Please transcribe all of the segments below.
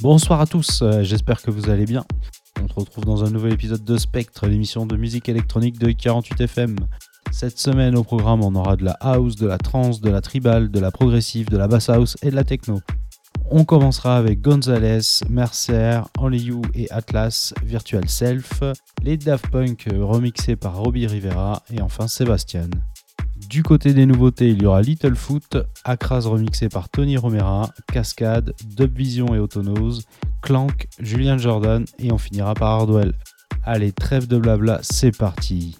Bonsoir à tous, euh, j'espère que vous allez bien. On se retrouve dans un nouvel épisode de Spectre, l'émission de musique électronique de 48 FM. Cette semaine au programme, on aura de la house, de la trance, de la tribal, de la progressive, de la bass house et de la techno. On commencera avec Gonzalez, Mercer, Only You et Atlas, Virtual Self, les Daft Punk remixés par Robbie Rivera et enfin Sébastien. Du côté des nouveautés, il y aura Littlefoot, Acras remixé par Tony Romera, Cascade, Dubvision et Autonose, Clank, Julian Jordan et on finira par Hardwell. Allez, trêve de blabla, c'est parti.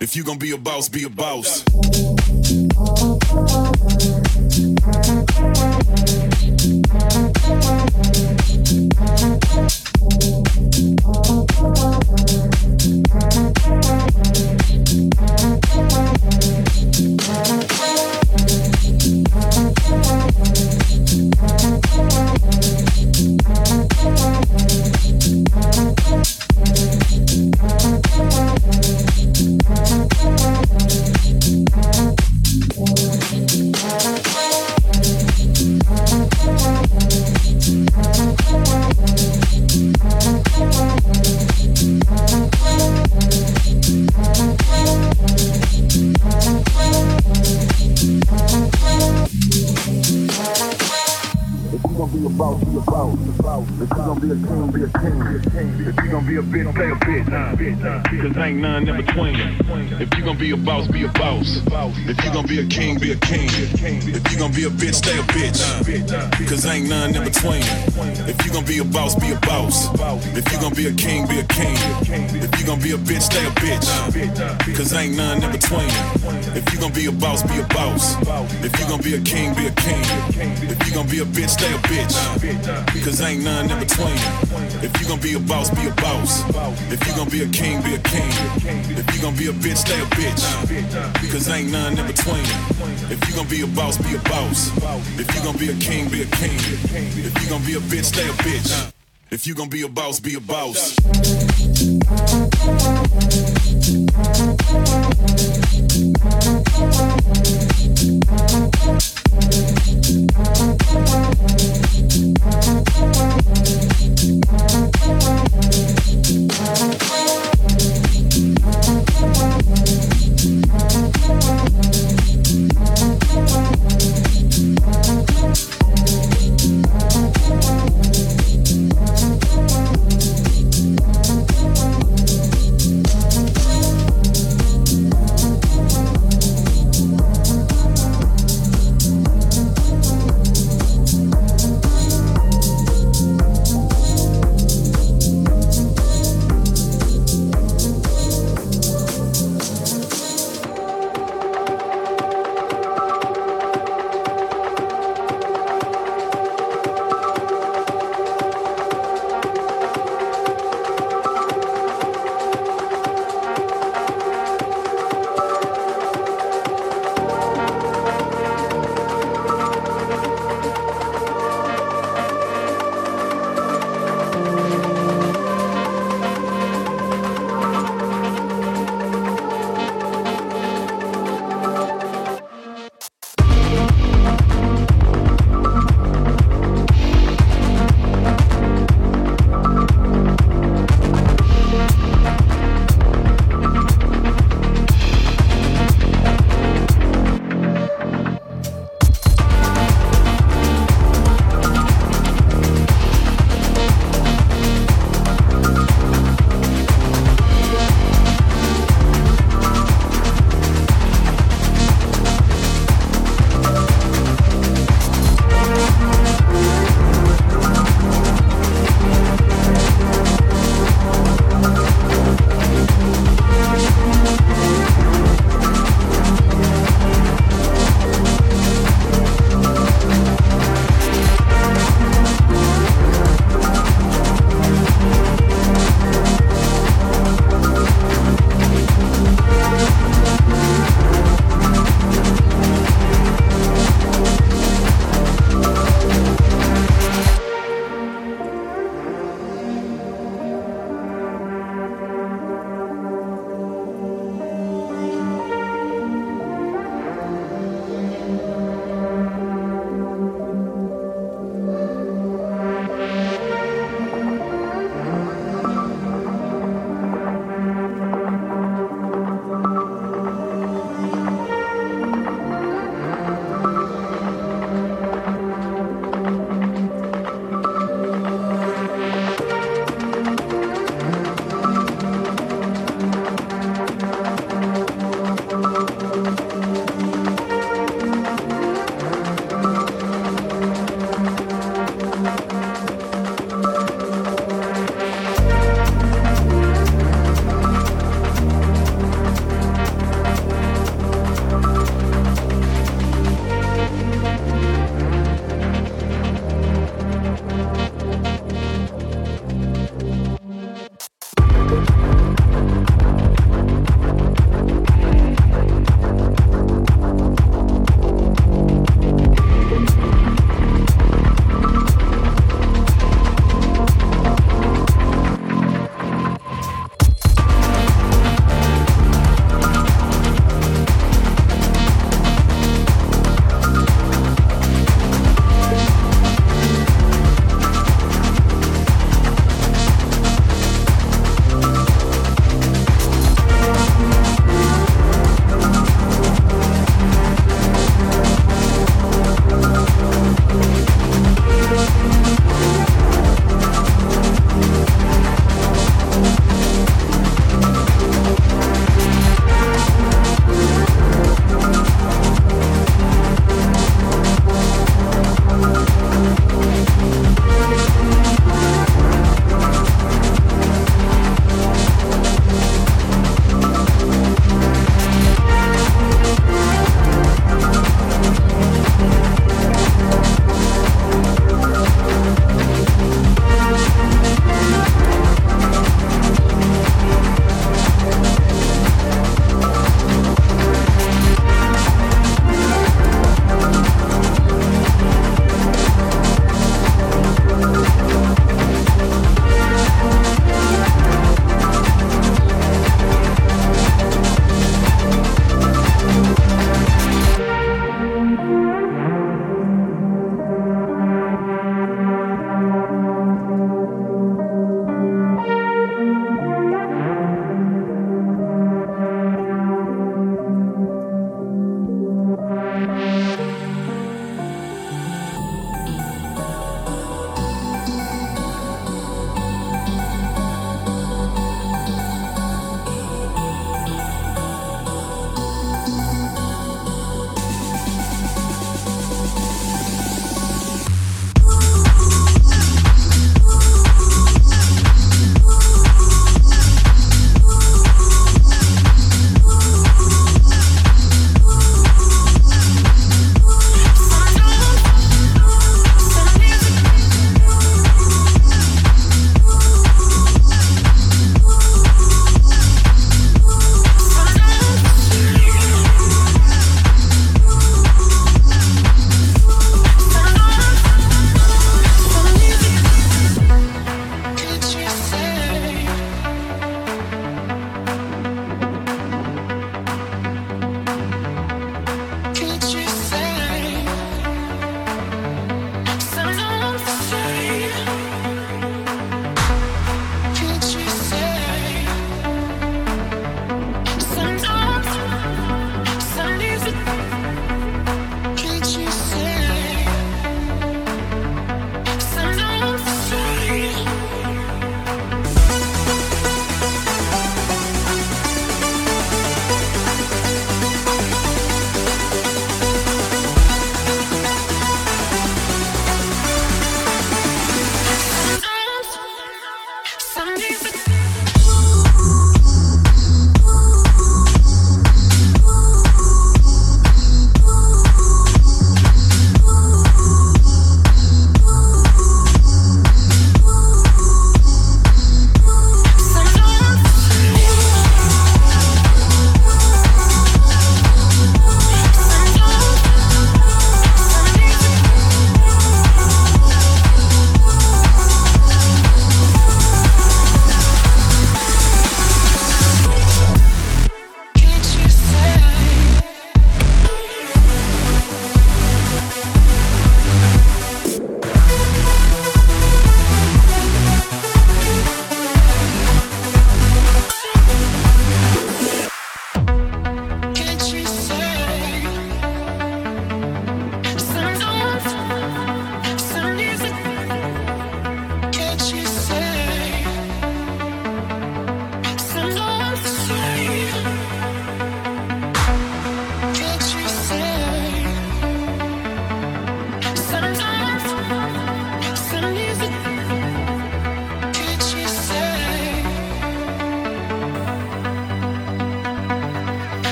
If you gonna be a boss, be a boss. Be a king, be a king. If you gon' be a bitch, stay a bitch. Cause ain't none in between. If you gon' be a boss, be a boss. If you gon' be a king, be a king. If you gon' be a bitch, stay a bitch. Cause ain't none in between. If you gon' be a boss, be a boss. If you gon' be a king, be a king. If you gon' be a bitch, stay a bitch. Cause ain't none in between. If you gon' be a boss, be a boss. If you gon' be a king, be a king. If you gon' be a bitch, stay a bitch. If you gonna be a boss, be a boss.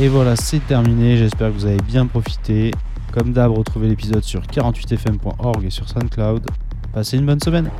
Et voilà, c'est terminé. J'espère que vous avez bien profité. Comme d'hab, retrouvez l'épisode sur 48fm.org et sur SoundCloud. Passez une bonne semaine.